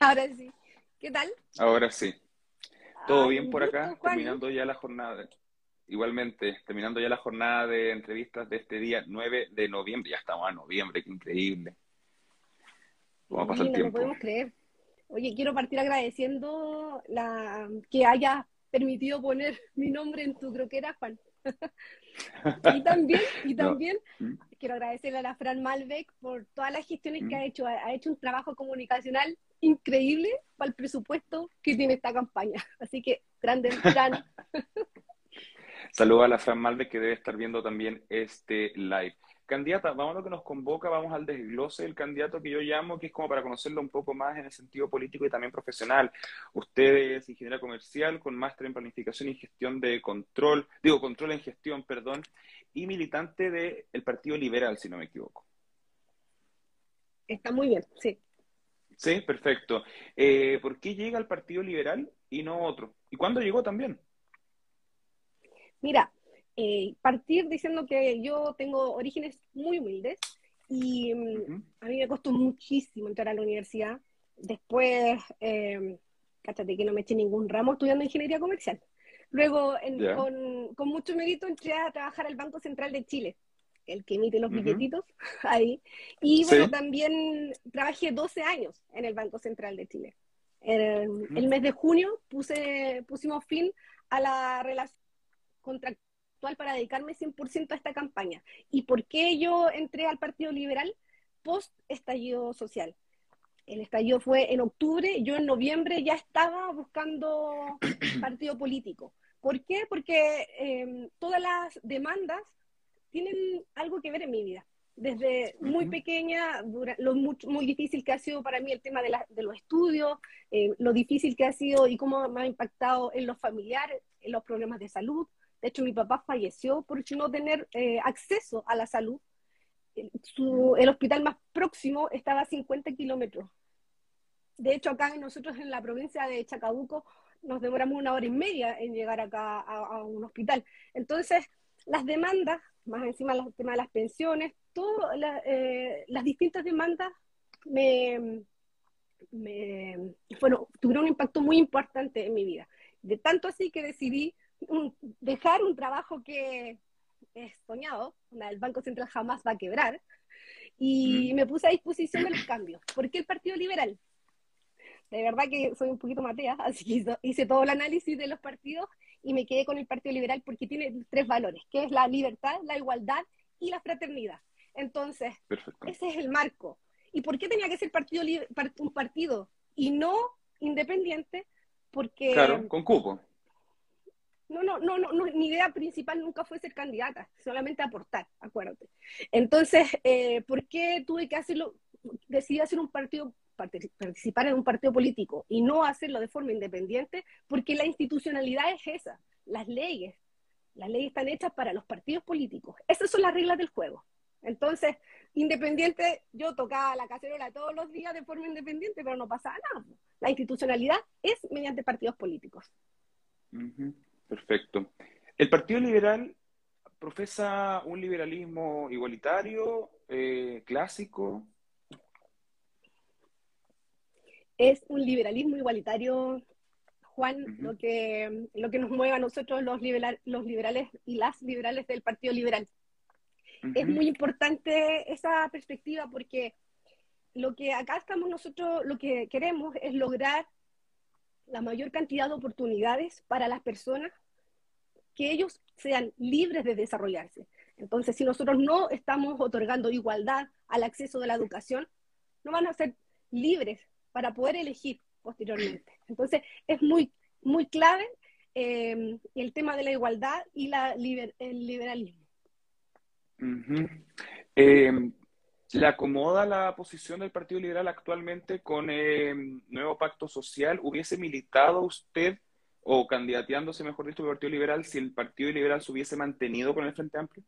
Ahora sí. ¿Qué tal? Ahora sí. Todo Ay, bien por acá, gusto, terminando ya la jornada. Igualmente, terminando ya la jornada de entrevistas de este día 9 de noviembre. Ya estamos a noviembre, qué increíble. ¿Cómo pasa el Sí, no lo tiempo? podemos creer. Oye, quiero partir agradeciendo la que hayas permitido poner mi nombre en tu croquera, Juan. Y también, y también ¿Mm? quiero agradecerle a la Fran Malbec por todas las gestiones que ¿Mm? ha hecho. Ha, ha hecho un trabajo comunicacional increíble para el presupuesto que tiene esta campaña. Así que, grande, Fran. Saludos a la Fran Malve que debe estar viendo también este live. Candidata, vamos a lo que nos convoca, vamos al desglose del candidato que yo llamo, que es como para conocerlo un poco más en el sentido político y también profesional. Usted es ingeniera comercial con máster en planificación y gestión de control, digo, control en gestión, perdón, y militante del Partido Liberal, si no me equivoco. Está muy bien, sí. Sí, perfecto. Eh, ¿por qué llega al Partido Liberal y no otro? ¿Y cuándo llegó también? Mira, eh, partir diciendo que yo tengo orígenes muy humildes y mm, a mí me costó muchísimo entrar a la universidad. Después, eh, cáchate que no me eché ningún ramo estudiando ingeniería comercial. Luego, en- con, con mucho mérito, entré a trabajar al Banco Central de Chile, el que emite los billetitos ahí. Y Sí. bueno, también trabajé 12 años en el Banco Central de Chile. El, el mes de junio puse, pusimos fin a la relación contractual para dedicarme 100% a esta campaña. ¿Y por qué yo entré al Partido Liberal post estallido social? El estallido fue en octubre, yo en noviembre ya estaba buscando partido político. ¿Por qué? Porque eh, todas las demandas tienen algo que ver en mi vida. Desde muy pequeña, dura- lo muy, muy difícil que ha sido para mí el tema de, la- de los estudios, eh, lo difícil que ha sido y cómo me ha impactado en los familiares, en los problemas de salud. De hecho, mi papá falleció por no tener eh, acceso a la salud. El, su- el hospital más próximo estaba a 50 kilómetros. De hecho, acá nosotros en la provincia de Chacabuco nos demoramos una hora y media en llegar acá a, a un hospital. Entonces, las demandas, más encima el tema de las pensiones, todas la- eh, las distintas demandas me, me fueron, tuvieron un impacto muy importante en mi vida. De tanto así que decidí un- dejar un trabajo que es soñado, el Banco Central jamás va a quebrar, y Mm. me puse a disposición de los cambios. ¿Por qué el Partido Liberal? De verdad que soy un poquito matea, así que hice todo el análisis de los partidos y me quedé con el Partido Liberal porque tiene tres valores, que es la libertad, la igualdad y la fraternidad. Entonces, Perfecto. ese es el marco. ¿Y por qué tenía que ser partido, un partido y no independiente? Porque Claro, con cupo. no, no, no, no, mi idea principal nunca fue ser candidata, solamente aportar, acuérdate. Entonces, eh, ¿por qué tuve que hacerlo? Decidí hacer un partido, participar en un partido político y no hacerlo de forma independiente, porque la institucionalidad es esa, las leyes. Las leyes están hechas para los partidos políticos. Esas son las reglas del juego. Entonces, independiente, yo tocaba la cacerola todos los días de forma independiente, pero no pasaba nada. La institucionalidad es mediante partidos políticos. Perfecto. ¿El Partido Liberal profesa un liberalismo igualitario, eh, clásico? Es un liberalismo igualitario, Juan, lo, que, lo que nos mueve a nosotros los, liberal- los liberales y las liberales del Partido Liberal. Es muy importante esa perspectiva porque lo que acá estamos nosotros, lo que queremos es lograr la mayor cantidad de oportunidades para las personas, que ellos sean libres de desarrollarse. Entonces, si nosotros no estamos otorgando igualdad al acceso de la educación, no van a ser libres para poder elegir posteriormente. Entonces, es muy, muy clave eh, el tema de la igualdad y la liber- el liberalismo. Eh, ¿le acomoda la posición del Partido Liberal actualmente con el nuevo pacto social? ¿Hubiese militado usted o candidateándose, mejor dicho, el Partido Liberal si el Partido Liberal se hubiese mantenido con el Frente Amplio?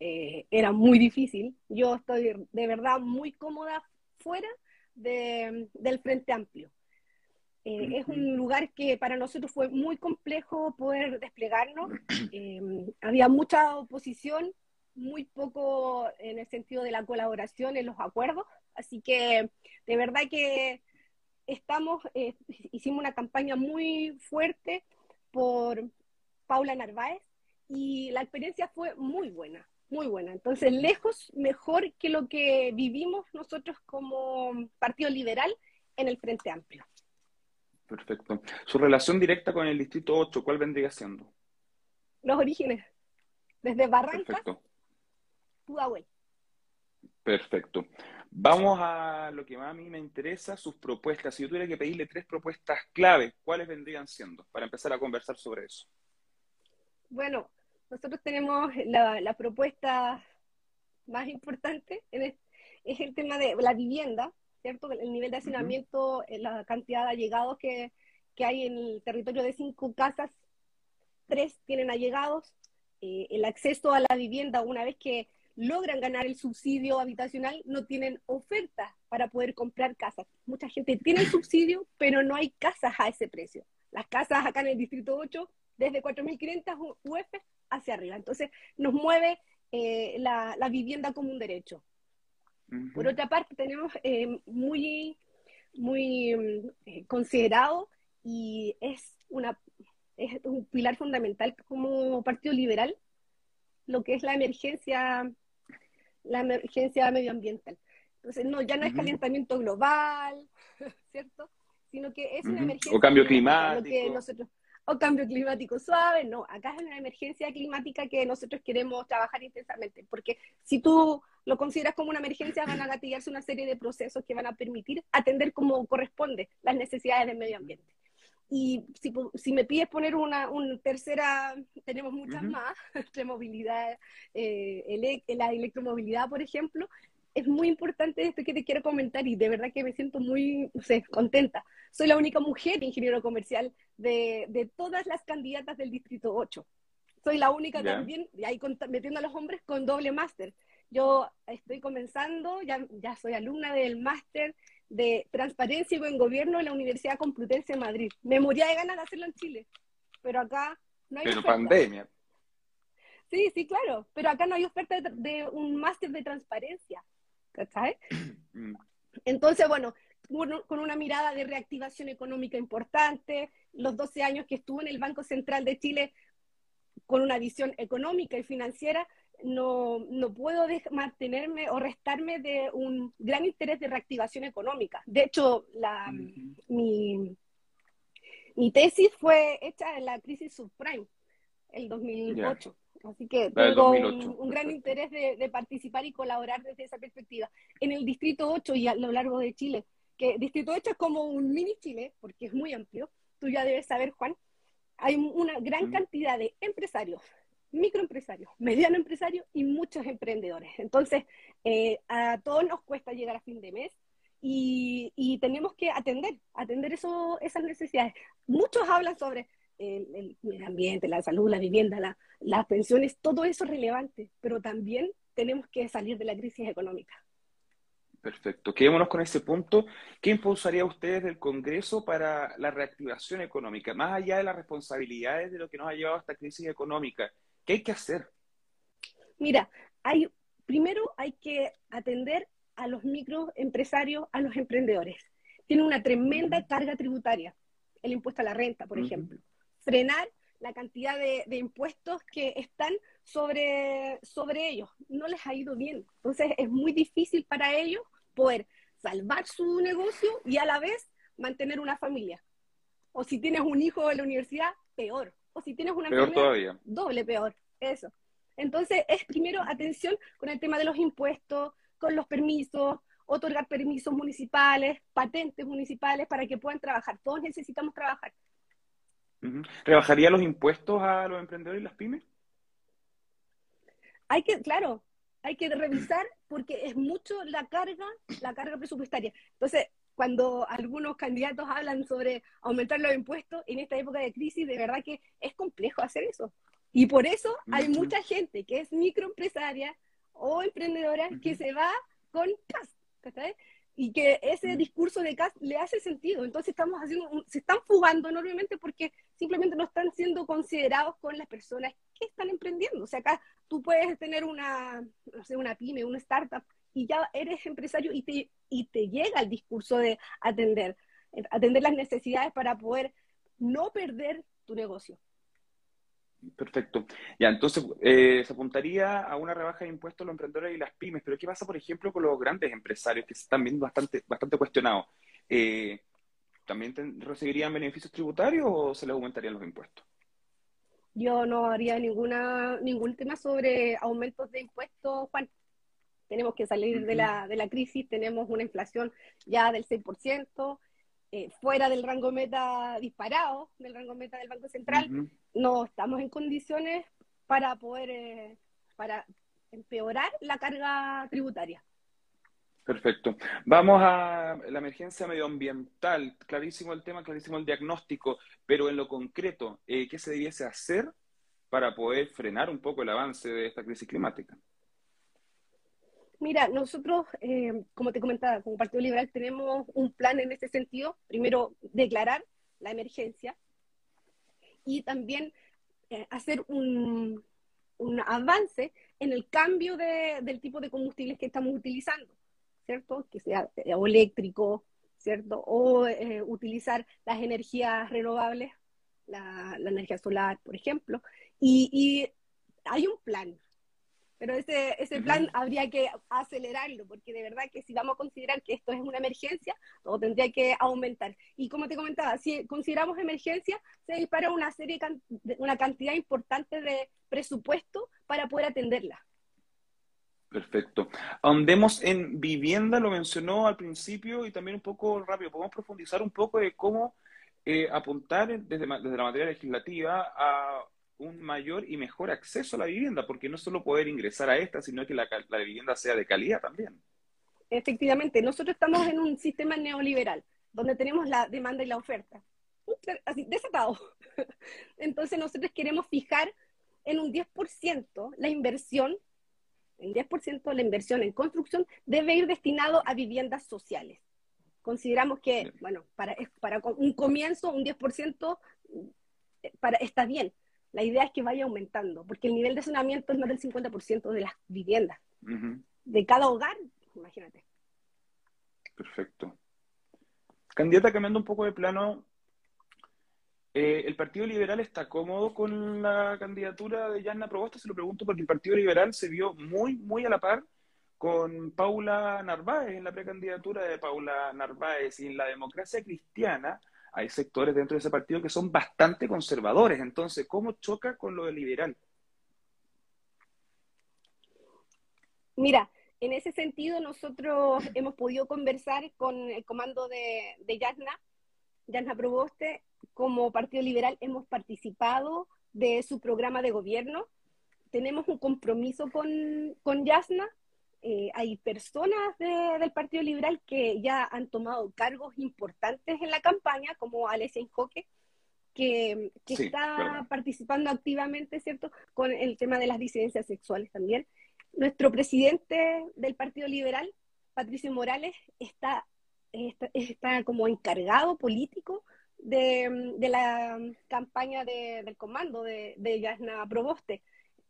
Eh, era muy difícil. Yo estoy de verdad muy cómoda fuera de- del Frente Amplio. Eh, Es un lugar que para nosotros fue muy complejo poder desplegarnos. Eh, había mucha oposición, muy poco en el sentido de la colaboración en los acuerdos, así que De verdad que estamos, eh, hicimos una campaña muy fuerte por Paula Narváez y la experiencia fue muy buena, muy buena. Entonces, lejos mejor que lo que vivimos nosotros como Partido Liberal en el Frente Amplio. Perfecto. Su relación directa con el Distrito 8, ¿cuál vendría siendo? Los orígenes, desde Barrancas, Pudahuel. Perfecto. Vamos a lo que más a mí me interesa, sus propuestas. Si yo tuviera que pedirle tres propuestas clave, ¿cuáles vendrían siendo? Para empezar a conversar sobre eso. Bueno, nosotros tenemos la, propuesta más importante, es, el tema de la vivienda, ¿cierto? El nivel de hacinamiento, eh, la cantidad de allegados que, que, hay en el territorio de cinco casas, tres tienen allegados, eh, el acceso a la vivienda una vez que logran ganar el subsidio habitacional, no tienen oferta para poder comprar casas. Mucha gente tiene el subsidio, pero no hay casas a ese precio. Las casas acá en el Distrito 8, desde 4.500 UF hacia arriba. Entonces, nos mueve eh, la, vivienda como un derecho. Por otra parte, tenemos eh, muy, muy eh, considerado y es, una, es un pilar fundamental como Partido Liberal, lo que es la emergencia la emergencia medioambiental. Entonces, no, ya no es calentamiento global, ¿cierto? Sino que es una emergencia. O cambio climático. nosotros, o cambio climático suave, no, acá es una emergencia climática que nosotros queremos trabajar intensamente, porque si tú lo consideras como una emergencia, van a gatillarse una serie de procesos que van a permitir atender como corresponde las necesidades del medio ambiente. Y si, si, me pides poner una, tercera, tenemos muchas más, movilidad, eh, la electromovilidad, por ejemplo, es muy importante esto que te quiero comentar y de verdad que me siento muy contenta. Soy la única mujer ingeniero comercial de, de, todas las candidatas del Distrito 8. Soy la única también, y ahí metiendo a los hombres, con doble máster. Yo estoy comenzando, ya, ya soy alumna del máster de Transparencia y Buen Gobierno en la Universidad Complutense de Madrid. Me moría de ganas de hacerlo en Chile, pero acá no hay Pero pandemia. Sí, sí, claro, pero acá no hay oferta de, un máster de transparencia, ¿cachai? Mm. Entonces, bueno, con una mirada de reactivación económica importante, los 12 años que estuvo en el Banco Central de Chile con una visión económica y financiera, no, no puedo mantenerme o restarme de un gran interés de reactivación económica. De hecho, la, mi, mi, tesis fue hecha en la crisis subprime, el 2008. Así que tengo un, gran interés de, de, participar y colaborar desde esa perspectiva. En el Distrito 8 y a lo largo de Chile, que Distrito 8 es como un mini Chile, porque es muy amplio, tú ya debes saber, Juan, hay una gran cantidad de empresarios, microempresarios, mediano empresarios y muchos emprendedores. Entonces, eh, a todos nos cuesta llegar a fin de mes y, tenemos que atender, atender eso, esas necesidades. Muchos hablan sobre el, medio ambiente, la salud, la vivienda, las pensiones, todo eso es relevante, pero también tenemos que salir de la crisis económica. Perfecto. Quedémonos con ese punto. ¿Qué impulsaría ustedes del Congreso para la reactivación económica? Más allá de las responsabilidades de lo que nos ha llevado a esta crisis económica, ¿Qué hay que hacer? Mira, hay, primero hay que atender a los microempresarios, a los emprendedores. Tiene una tremenda carga tributaria, el impuesto a la renta, por ejemplo. Frenar la cantidad de, impuestos que están sobre, sobre ellos. No les ha ido bien. Entonces es muy difícil para ellos poder salvar su negocio y a la vez mantener una familia. O si tienes un hijo en la universidad, peor si tienes una peor doble peor, eso. Entonces, es primero atención con el tema de los impuestos, con los permisos, otorgar permisos municipales, patentes municipales para que puedan trabajar. Todos necesitamos trabajar. ¿Rebajaría los impuestos a los emprendedores y las pymes? Hay que, claro, hay que revisar porque es mucho la carga, la carga presupuestaria. Entonces, cuando algunos candidatos hablan sobre aumentar los impuestos en esta época de crisis, de verdad que es complejo hacer eso. Y por eso hay mucha gente que es microempresaria o emprendedora que se va con CAS, Y que ese discurso de CAS le hace sentido. Entonces estamos haciendo, se están fugando enormemente porque simplemente no están siendo considerados con las personas que están emprendiendo. O sea, acá tú puedes tener una, no sé, una pyme, una startup, y ya eres empresario y te y te llega el discurso de atender, atender las necesidades para poder no perder tu negocio. Perfecto. Ya, entonces eh, se apuntaría a una rebaja de impuestos a los emprendedores y las pymes, pero ¿qué pasa, por ejemplo, con los grandes empresarios que se están viendo bastante, bastante cuestionados? Eh, ¿También recibirían beneficios tributarios o se les aumentarían los impuestos? Yo no haría ninguna, ningún tema sobre aumentos de impuestos, Juan. Tenemos que salir de, la, de la crisis, tenemos una inflación ya del 6%, eh, fuera del rango meta disparado, del rango meta del Banco Central, no estamos en condiciones para poder, eh, para empeorar la carga tributaria. Perfecto. Vamos a la emergencia medioambiental. Clarísimo el tema, clarísimo el diagnóstico, pero en lo concreto, eh, ¿qué se debiese hacer para poder frenar un poco el avance de esta crisis climática? Mira, nosotros, eh, como te comentaba, como Partido Liberal tenemos un plan en ese sentido. Primero, declarar la emergencia y también eh, hacer un, avance en el cambio del tipo de combustibles que estamos utilizando, ¿cierto? Que sea eh, eléctrico, ¿cierto? O utilizar las energías renovables, la, energía solar, por ejemplo. y hay un plan, pero ese, ese plan habría que acelerarlo, porque de verdad que si vamos a considerar que esto es una emergencia, todo tendría que aumentar. Y como te comentaba, si consideramos emergencia, se dispara una serie, una cantidad importante de presupuesto para poder atenderla. Perfecto. Andemos en vivienda, lo mencionó al principio y también un poco rápido. Podemos profundizar un poco de cómo eh, apuntar desde, desde la materia legislativa a un mayor y mejor acceso a la vivienda, porque no solo poder ingresar a esta, sino que la, vivienda sea de calidad también. Efectivamente, nosotros estamos en un sistema neoliberal, donde tenemos la demanda y la oferta. Así, desatado. Entonces nosotros queremos fijar en un 10% la inversión, el 10% la inversión en construcción debe ir destinado a viviendas sociales. Consideramos que, bueno, para, para un comienzo, un 10% eh, para, está bien, la idea es que vaya aumentando, porque el nivel de saneamiento es más del 50% de las viviendas, de cada hogar, imagínate. Perfecto. Candidata, cambiando un poco de plano, eh, ¿el Partido Liberal está cómodo con la candidatura de Yanna Proboste? Se lo pregunto porque el Partido Liberal se vio muy, muy a la par con Paula Narváez en la precandidatura de Paula Narváez y en la democracia cristiana hay sectores dentro de ese partido que son bastante conservadores. Entonces, ¿cómo choca con lo liberal? Mira, en ese sentido nosotros hemos podido conversar con el comando de, de Yasna, Yasna Proboste, como Partido Liberal hemos participado de su programa de gobierno, tenemos un compromiso con, con Yasna, eh, hay personas del Partido Liberal que ya han tomado cargos importantes en la campaña, como Alessia Incoque, que, está participando activamente, ¿cierto?, con el tema de las disidencias sexuales también. Nuestro presidente del Partido Liberal, Patricio Morales, está, está, como encargado político de, la campaña del comando de, de Yasna Proboste.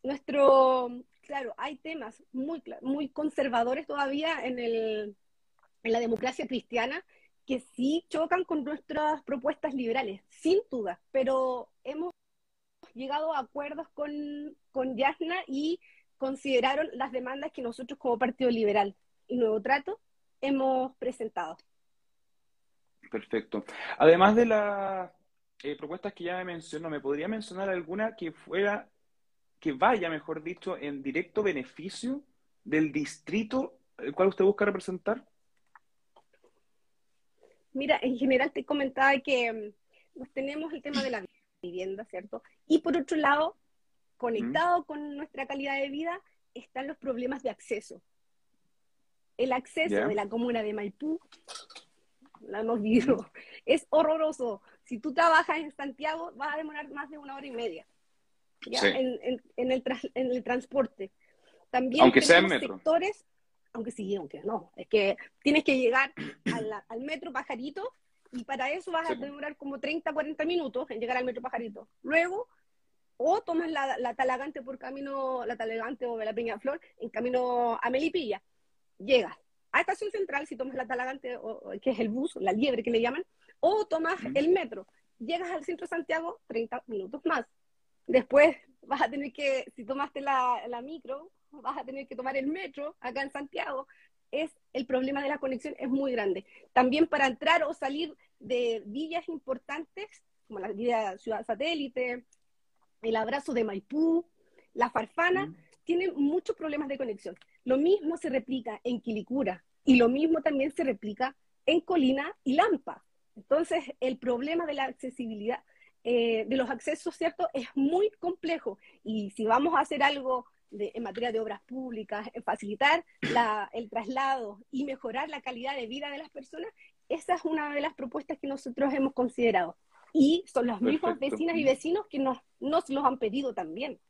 Nuestro claro, hay temas muy, muy conservadores todavía en, el, en la democracia cristiana que sí chocan con nuestras propuestas liberales, sin duda, pero hemos llegado a acuerdos con, con Yasna y consideraron las demandas que nosotros como Partido Liberal y Nuevo Trato hemos presentado. Perfecto. Además de las eh, propuestas que ya me mencionó, ¿me podría mencionar alguna que fuera que vaya, mejor dicho, en directo beneficio del distrito el cual usted busca representar? Mira, en general te comentaba que mm, tenemos el tema de la vivienda, ¿cierto? Y por otro lado, conectado con nuestra calidad de vida, están los problemas de acceso. El acceso de la comuna de Maipú, la hemos vivido, es horroroso. Si tú trabajas en Santiago, vas a demorar más de una hora y media en, en, el en el transporte. También aunque sea en metro. sectores, aunque sí, aunque no, es que tienes que llegar al metro Pajarito y para eso vas a demorar como 30, 40 minutos en llegar al metro Pajarito. Luego, o tomas la, la Talagante por camino, la Talagante o la Peña Flor en camino a Melipilla. Llegas, a Estación Central, si tomas la Talagante, o, que es el bus, la liebre que le llaman, o tomas el metro. Llegas al centro de Santiago 30 minutos más. Después vas a tener que, si tomaste la, la micro, vas a tener que tomar el metro acá en Santiago. Es el problema de la conexión es muy grande. También para entrar o salir de villas importantes, como la villa Ciudad Satélite, el abrazo de Maipú, la Farfana, tienen muchos problemas de conexión. Lo mismo se replica en Quilicura y lo mismo también se replica en Colina y Lampa. Entonces, el problema de la accesibilidad, eh, de los accesos, ¿cierto?, es muy complejo. Y si vamos a hacer algo en materia de obras públicas, en facilitar el traslado y mejorar la calidad de vida de las personas, esa es una de las propuestas que nosotros hemos considerado. Y son las mismas vecinas y vecinos que nos, nos los han pedido también.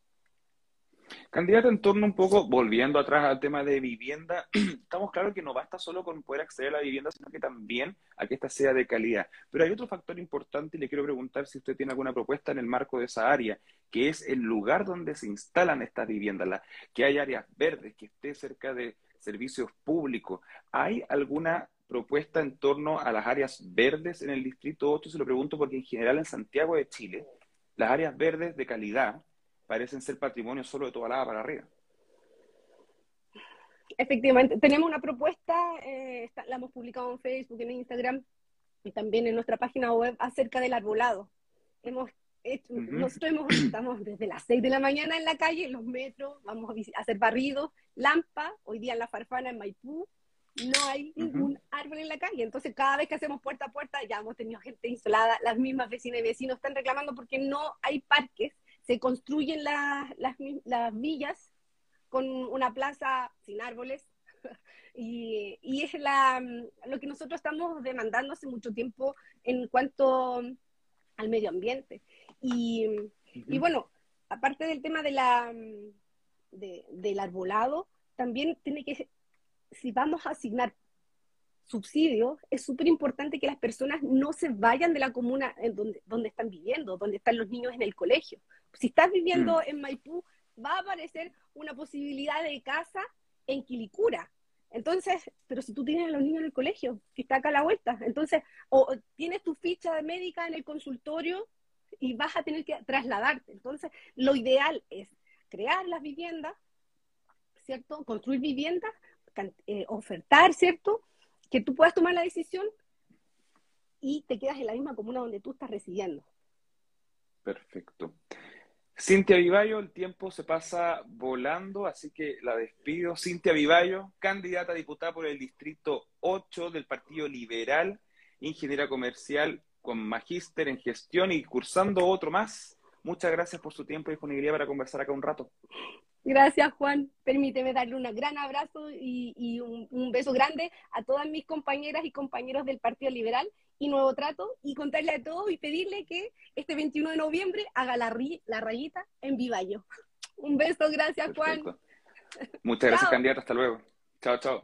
Candidata, en torno un poco, volviendo atrás al tema de vivienda, estamos claros que no basta solo con poder acceder a la vivienda, sino que también a que ésta sea de calidad. Pero hay otro factor importante y le quiero preguntar si usted tiene alguna propuesta en el marco de esa área, que es el lugar donde se instalan estas viviendas, la, que hay áreas verdes, que esté cerca de servicios públicos. ¿Hay alguna propuesta en torno a las áreas verdes en el Distrito 8? Se lo pregunto porque en general en Santiago de Chile, las áreas verdes de calidad parecen ser patrimonio solo de toda la para arriba. Efectivamente, tenemos una propuesta, eh, la hemos publicado en Facebook, en Instagram y también en nuestra página web acerca del arbolado. Hemos Nosotros hemos, estamos desde las 6 de la mañana en la calle, en los metros, vamos a hacer barridos, Lampa, hoy día en la Farfana, en Maipú, no hay ningún árbol en la calle. Entonces, cada vez que hacemos puerta a puerta, ya hemos tenido gente instalada, las mismas vecinas y vecinos están reclamando porque no hay parques se construyen las, las villas con una plaza sin árboles. y, y, es la, lo que nosotros estamos demandando hace mucho tiempo en cuanto al medio ambiente. Y, y bueno, aparte del tema de la, de, del arbolado, también tiene que, si vamos a asignar subsidios, es súper importante que las personas no se vayan de la comuna en donde, donde están viviendo, donde están los niños en el colegio. Si estás viviendo mm. en Maipú, va a aparecer una posibilidad de casa en Quilicura. Entonces, pero si tú tienes a los niños en el colegio, que está acá a la vuelta, entonces, o tienes tu ficha de médica en el consultorio y vas a tener que trasladarte. Entonces, lo ideal es crear las viviendas, ¿cierto? Construir viviendas, eh, ofertar, ¿cierto? Que tú puedas tomar la decisión y te quedas en la misma comuna donde tú estás residiendo. Perfecto. Cintia Vivallo, el tiempo se pasa volando, así que la despido. Cintia Vivallo, candidata a diputada por el Distrito 8 del Partido Liberal, ingeniera comercial con magíster en gestión y cursando otro más. Muchas gracias por su tiempo y disponibilidad para conversar acá un rato. Gracias, Juan. Permíteme darle un gran abrazo y, un, beso grande a todas mis compañeras y compañeros del Partido Liberal y Nuevo Trato y contarle a todos y pedirle que este 21 de noviembre haga la, la rayita en Vivallo. Un beso, gracias, Juan. Muchas gracias, candidata. Hasta luego. Chao, chao.